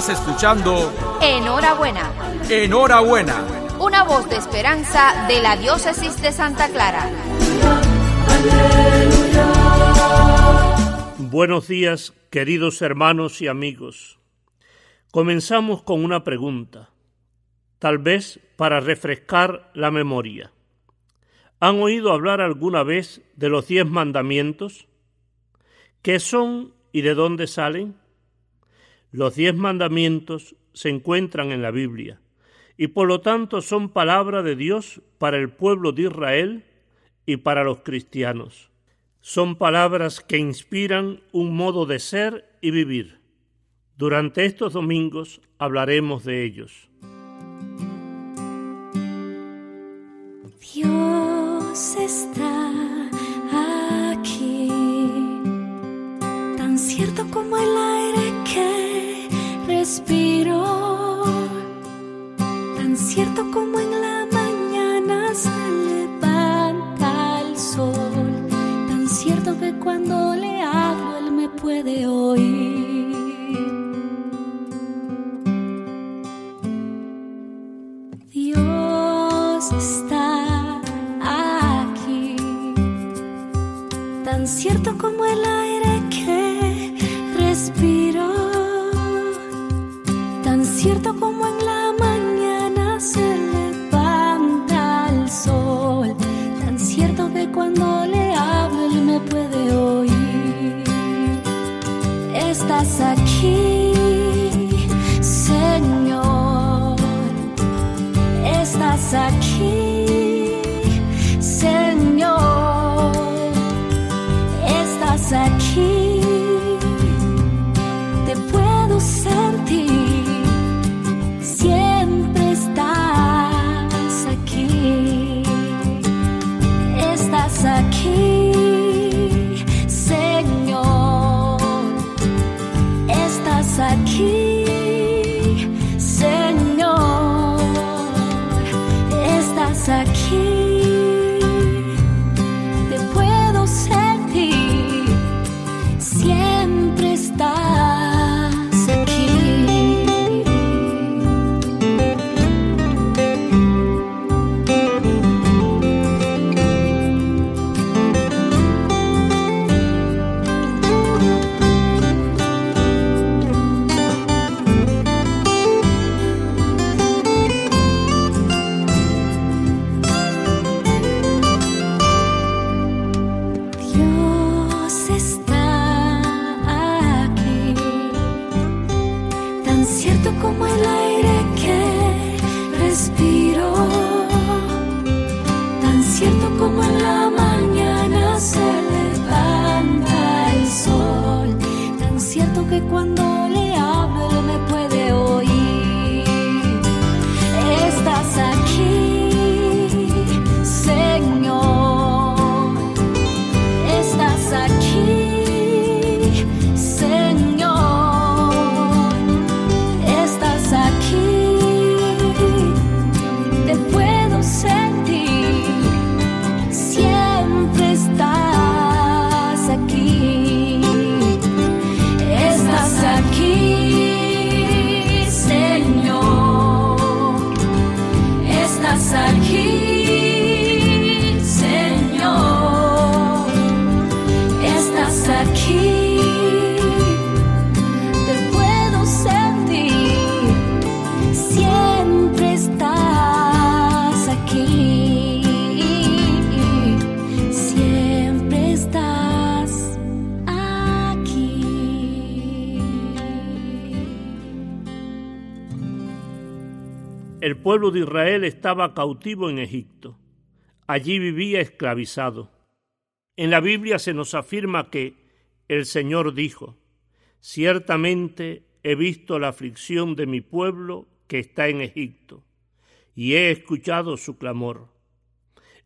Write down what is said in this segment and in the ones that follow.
Estás escuchando Enhorabuena. Enhorabuena. Una voz de esperanza de la diócesis de Santa Clara. Buenos días, queridos hermanos y amigos. Comenzamos con una pregunta, tal vez para refrescar la memoria. ¿Han oído hablar alguna vez de los diez mandamientos? ¿Qué son y de dónde salen? Los diez mandamientos se encuentran en la Biblia y por lo tanto son palabra de Dios para el pueblo de Israel y para los cristianos. Son palabras que inspiran un modo de ser y vivir. Durante estos domingos hablaremos de ellos. Dios está aquí, tan cierto como el tan cierto Estás aquí, Señor, estás aquí, como el aire que respiro, tan cierto como en la mañana se levanta el sol, tan cierto que cuando El pueblo de Israel estaba cautivo en Egipto. Allí vivía esclavizado. En la Biblia se nos afirma que el Señor dijo, Ciertamente he visto la aflicción de mi pueblo que está en Egipto, y he escuchado su clamor.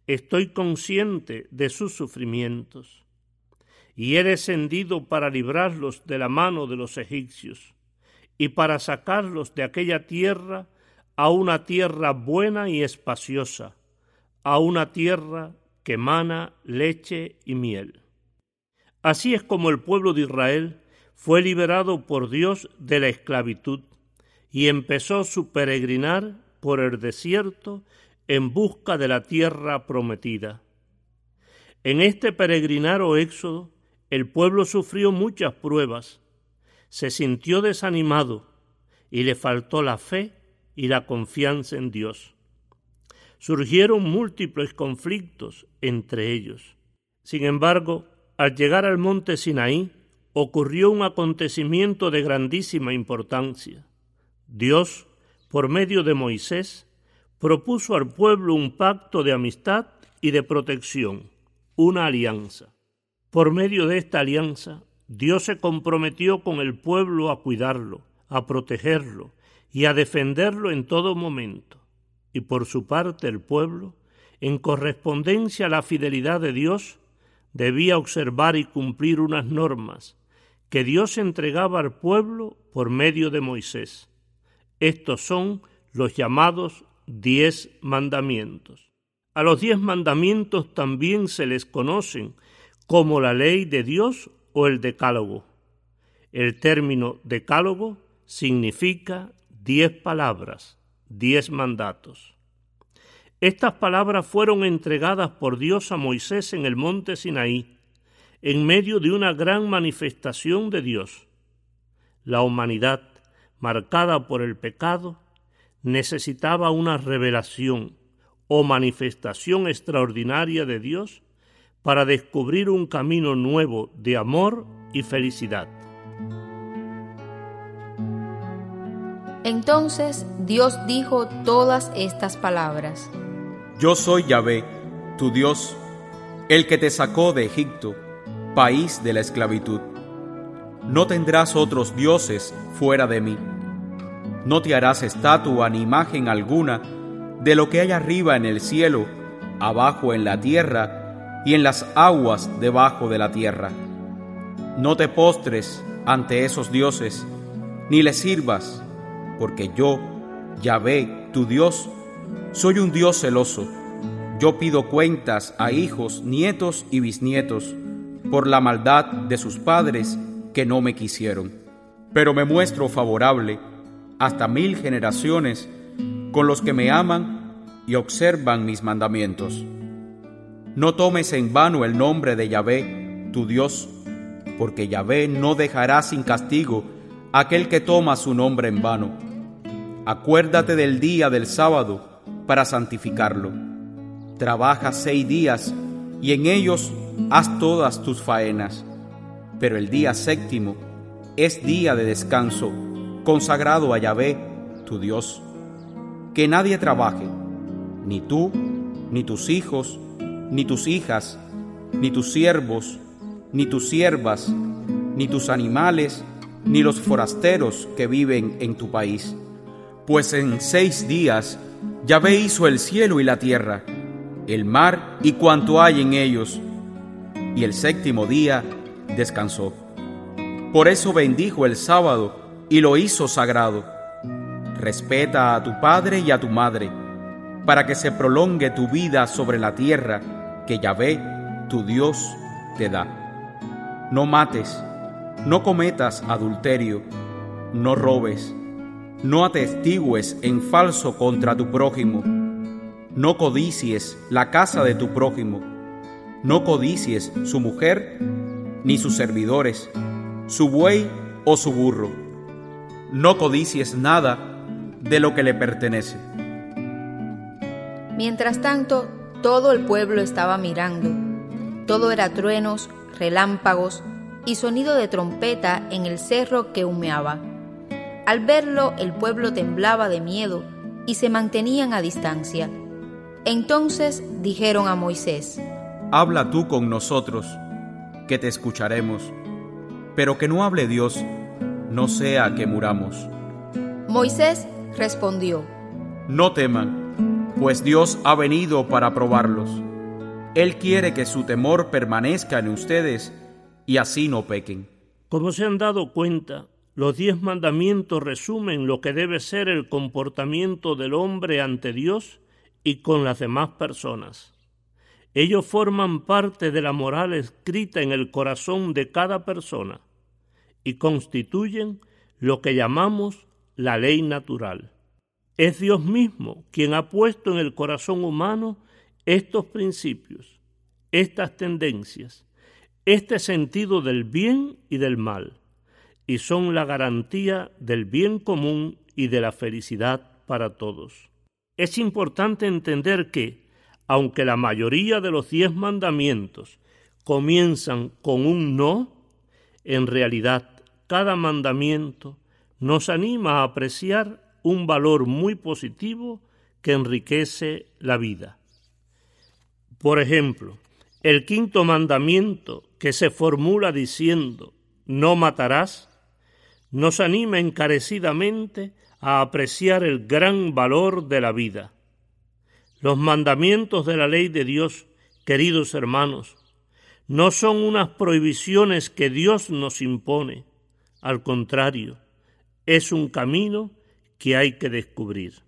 Estoy consciente de sus sufrimientos, y he descendido para librarlos de la mano de los egipcios, y para sacarlos de aquella tierra a una tierra buena y espaciosa, a una tierra que mana leche y miel. Así es como el pueblo de Israel fue liberado por Dios de la esclavitud y empezó su peregrinar por el desierto en busca de la tierra prometida. En este peregrinar o éxodo, el pueblo sufrió muchas pruebas, se sintió desanimado y le faltó la fe y la confianza en Dios. Surgieron múltiples conflictos entre ellos. Sin embargo, al llegar al monte Sinaí, ocurrió un acontecimiento de grandísima importancia. Dios, por medio de Moisés, propuso al pueblo un pacto de amistad y de protección, una alianza. Por medio de esta alianza, Dios se comprometió con el pueblo a cuidarlo, a protegerlo y a defenderlo en todo momento. Y por su parte el pueblo, en correspondencia a la fidelidad de Dios, debía observar y cumplir unas normas que Dios entregaba al pueblo por medio de Moisés. Estos son los llamados diez mandamientos. A los diez mandamientos también se les conocen como la ley de Dios o el decálogo. El término decálogo significa diez palabras, diez mandatos. Estas palabras fueron entregadas por Dios a Moisés en el monte Sinaí en medio de una gran manifestación de Dios. La humanidad, marcada por el pecado, necesitaba una revelación o manifestación extraordinaria de Dios para descubrir un camino nuevo de amor y felicidad. Entonces Dios dijo todas estas palabras. Yo soy Yahvé, tu Dios, el que te sacó de Egipto país de la esclavitud. No tendrás otros dioses fuera de mí. No te harás estatua ni imagen alguna de lo que hay arriba en el cielo, abajo en la tierra y en las aguas debajo de la tierra. No te postres ante esos dioses, ni les sirvas, porque yo, Yahvé, tu Dios, soy un Dios celoso. Yo pido cuentas a hijos, nietos y bisnietos por la maldad de sus padres que no me quisieron. Pero me muestro favorable hasta mil generaciones con los que me aman y observan mis mandamientos. No tomes en vano el nombre de Yahvé, tu Dios, porque Yahvé no dejará sin castigo aquel que toma su nombre en vano. Acuérdate del día del sábado para santificarlo. Trabaja seis días y en ellos haz todas tus faenas. Pero el día séptimo es día de descanso, consagrado a Yahvé, tu Dios. Que nadie trabaje, ni tú, ni tus hijos, ni tus hijas, ni tus siervos, ni tus siervas, ni tus animales, ni los forasteros que viven en tu país. Pues en seis días Yahvé hizo el cielo y la tierra, el mar y cuanto hay en ellos, y el séptimo día descansó. Por eso bendijo el sábado y lo hizo sagrado. Respeta a tu padre y a tu madre, para que se prolongue tu vida sobre la tierra que Yahvé, tu Dios, te da. No mates, no cometas adulterio, no robes, no atestigües en falso contra tu prójimo, no codicies la casa de tu prójimo no codicies su mujer ni sus servidores, su buey o su burro. No codicies nada de lo que le pertenece. Mientras tanto, todo el pueblo estaba mirando. Todo era truenos, relámpagos y sonido de trompeta en el cerro que humeaba. Al verlo, el pueblo temblaba de miedo y se mantenían a distancia. Entonces dijeron a Moisés, Habla tú con nosotros, que te escucharemos, pero que no hable Dios, no sea que muramos. Moisés respondió, No teman, pues Dios ha venido para probarlos. Él quiere que su temor permanezca en ustedes y así no pequen. Como se han dado cuenta, los diez mandamientos resumen lo que debe ser el comportamiento del hombre ante Dios y con las demás personas. Ellos forman parte de la moral escrita en el corazón de cada persona y constituyen lo que llamamos la ley natural. Es Dios mismo quien ha puesto en el corazón humano estos principios, estas tendencias, este sentido del bien y del mal, y son la garantía del bien común y de la felicidad para todos. Es importante entender que, aunque la mayoría de los diez mandamientos comienzan con un no, en realidad cada mandamiento nos anima a apreciar un valor muy positivo que enriquece la vida. Por ejemplo, el quinto mandamiento que se formula diciendo no matarás, nos anima encarecidamente a apreciar el gran valor de la vida. Los mandamientos de la ley de Dios, queridos hermanos, no son unas prohibiciones que Dios nos impone, al contrario, es un camino que hay que descubrir.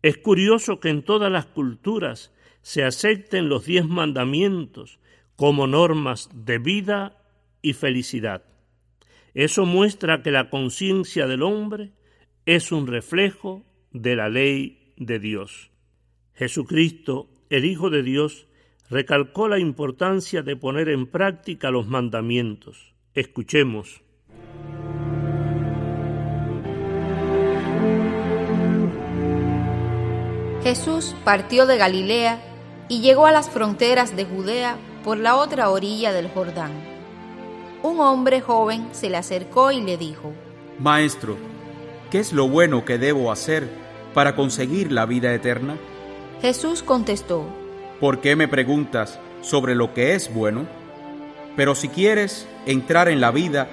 Es curioso que en todas las culturas se acepten los diez mandamientos como normas de vida y felicidad. Eso muestra que la conciencia del hombre es un reflejo de la ley de Dios. Jesucristo, el Hijo de Dios, recalcó la importancia de poner en práctica los mandamientos. Escuchemos. Jesús partió de Galilea y llegó a las fronteras de Judea por la otra orilla del Jordán. Un hombre joven se le acercó y le dijo, Maestro, ¿qué es lo bueno que debo hacer para conseguir la vida eterna? Jesús contestó, ¿por qué me preguntas sobre lo que es bueno? Pero si quieres entrar en la vida,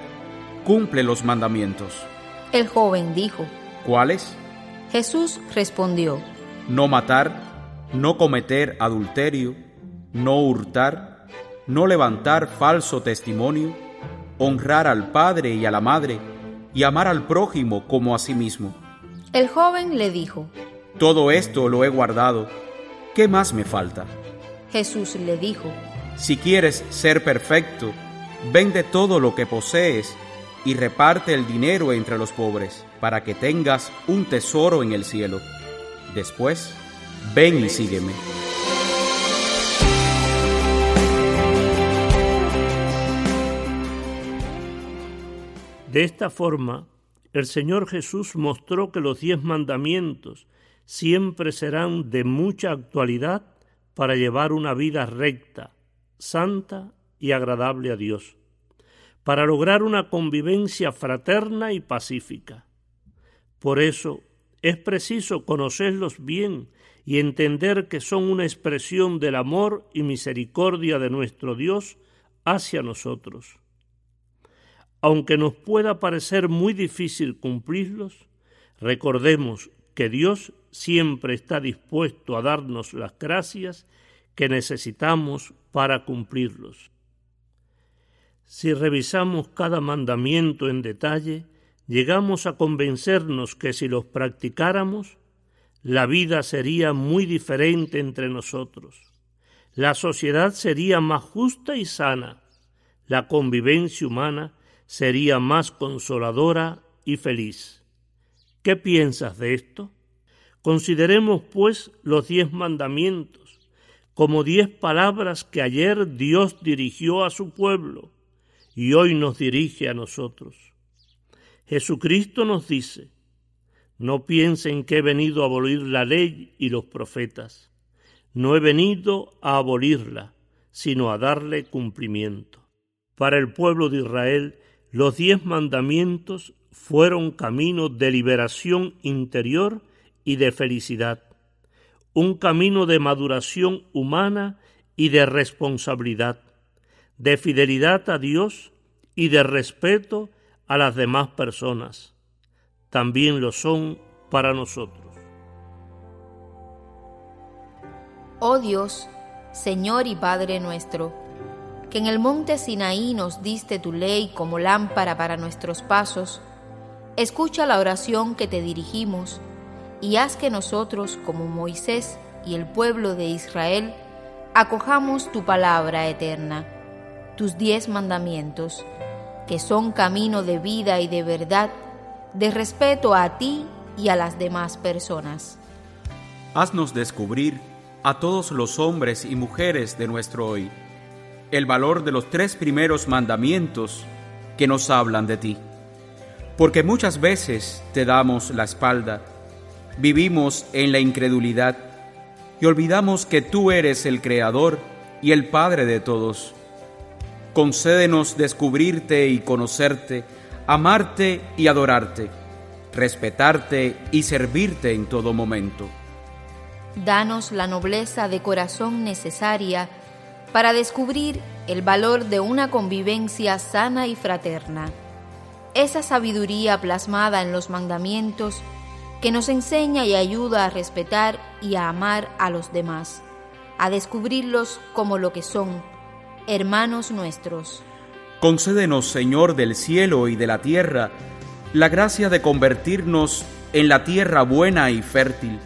cumple los mandamientos. El joven dijo, ¿cuáles? Jesús respondió, no matar, no cometer adulterio, no hurtar, no levantar falso testimonio, honrar al padre y a la madre, y amar al prójimo como a sí mismo. El joven le dijo, Todo esto lo he guardado, ¿qué más me falta? Jesús le dijo, Si quieres ser perfecto, vende todo lo que posees y reparte el dinero entre los pobres, para que tengas un tesoro en el cielo. Después, ven y sígueme. De esta forma, el Señor Jesús mostró que los diez mandamientos siempre serán de mucha actualidad para llevar una vida recta, santa y agradable a Dios, para lograr una convivencia fraterna y pacífica. Por eso es preciso conocerlos bien y entender que son una expresión del amor y misericordia de nuestro Dios hacia nosotros aunque nos pueda parecer muy difícil cumplirlos, recordemos que Dios siempre está dispuesto a darnos las gracias que necesitamos para cumplirlos. Si revisamos cada mandamiento en detalle, llegamos a convencernos que si los practicáramos, la vida sería muy diferente entre nosotros. La sociedad sería más justa y sana. La convivencia humana sería más consoladora y feliz. ¿Qué piensas de esto? Consideremos, pues, los diez mandamientos como diez palabras que ayer Dios dirigió a su pueblo y hoy nos dirige a nosotros. Jesucristo nos dice, no piensen que he venido a abolir la ley y los profetas. No he venido a abolirla, sino a darle cumplimiento. Para el pueblo de Israel los diez mandamientos fueron camino de liberación interior y de felicidad, un camino de maduración humana y de responsabilidad, de fidelidad a Dios y de respeto a las demás personas. También lo son para nosotros. Oh Dios, Señor y Padre nuestro, que en el monte Sinaí nos diste tu ley como lámpara para nuestros pasos, escucha la oración que te dirigimos y haz que nosotros, como Moisés y el pueblo de Israel, acojamos tu palabra eterna, tus diez mandamientos, que son camino de vida y de verdad, de respeto a ti y a las demás personas. Haznos descubrir a todos los hombres y mujeres de nuestro hoy el valor de los tres primeros mandamientos que nos hablan de ti. Porque muchas veces te damos la espalda, vivimos en la incredulidad y olvidamos que tú eres el Creador y el Padre de todos. Concédenos descubrirte y conocerte, amarte y adorarte, respetarte y servirte en todo momento. Danos la nobleza de corazón necesaria para descubrir el valor de una convivencia sana y fraterna. Esa sabiduría plasmada en los mandamientos que nos enseña y ayuda a respetar y a amar a los demás, a descubrirlos como lo que son, hermanos nuestros. Concédenos, Señor del cielo y de la tierra, la gracia de convertirnos en la tierra buena y fértil,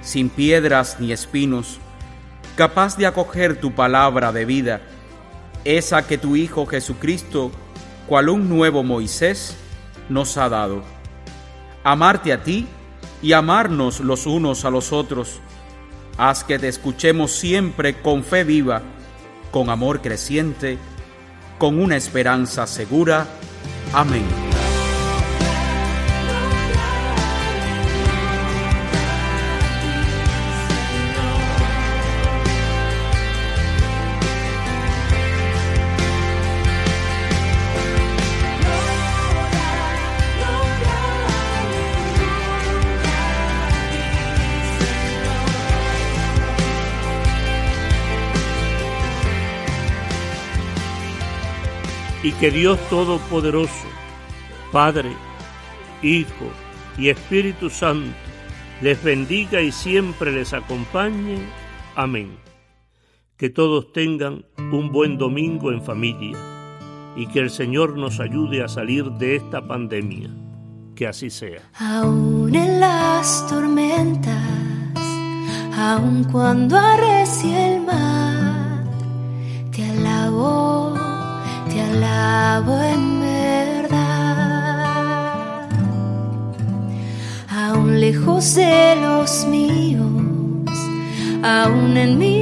sin piedras ni espinos, capaz de acoger tu palabra de vida, esa que tu Hijo Jesucristo, cual un nuevo Moisés, nos ha dado. Amarte a ti y amarnos los unos a los otros. Haz que te escuchemos siempre con fe viva, con amor creciente, con una esperanza segura. Amén. Y que Dios Todopoderoso, Padre, Hijo y Espíritu Santo, les bendiga y siempre les acompañe. Amén. Que todos tengan un buen domingo en familia y que el Señor nos ayude a salir de esta pandemia. Que así sea. Aún en las tormentas, aun cuando arrecie el mar, te alabo alabo en verdad. Aún lejos de los míos, aún en mi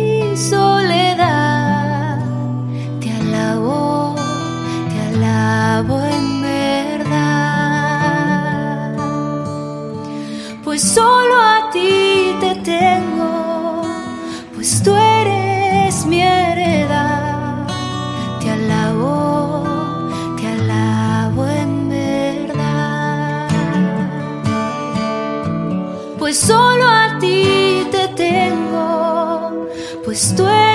pues tú eres